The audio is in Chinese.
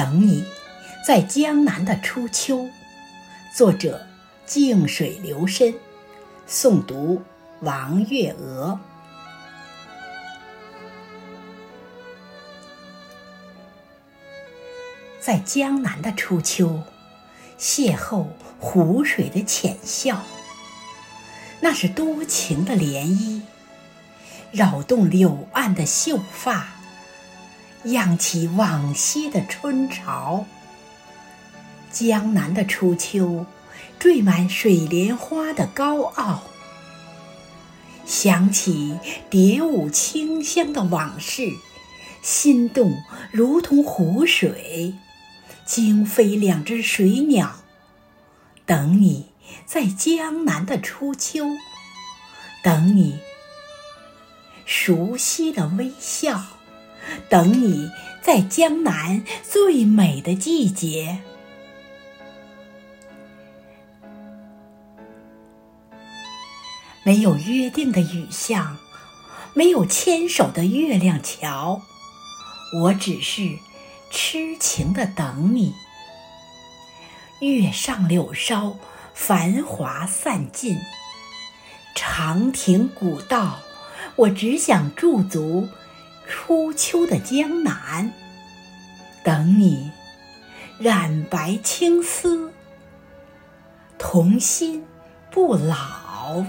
等你，在江南的初秋。作者：静水流深。诵读：王月娥。在江南的初秋，邂逅湖水的浅笑，那是多情的涟漪，扰动柳岸的秀发，漾起往昔的春潮。江南的初秋，缀满水莲花的高傲，想起蝶舞清香的往事，心动如同湖水。惊飞两只水鸟，等你在江南的初秋，等你熟悉的微笑，等你在江南最美的季节。没有约定的雨巷，没有牵手的月亮桥，我只是。痴情的等你，月上柳梢，繁华散尽，长亭古道，我只想驻足初秋的江南，等你染白青丝，童心不老。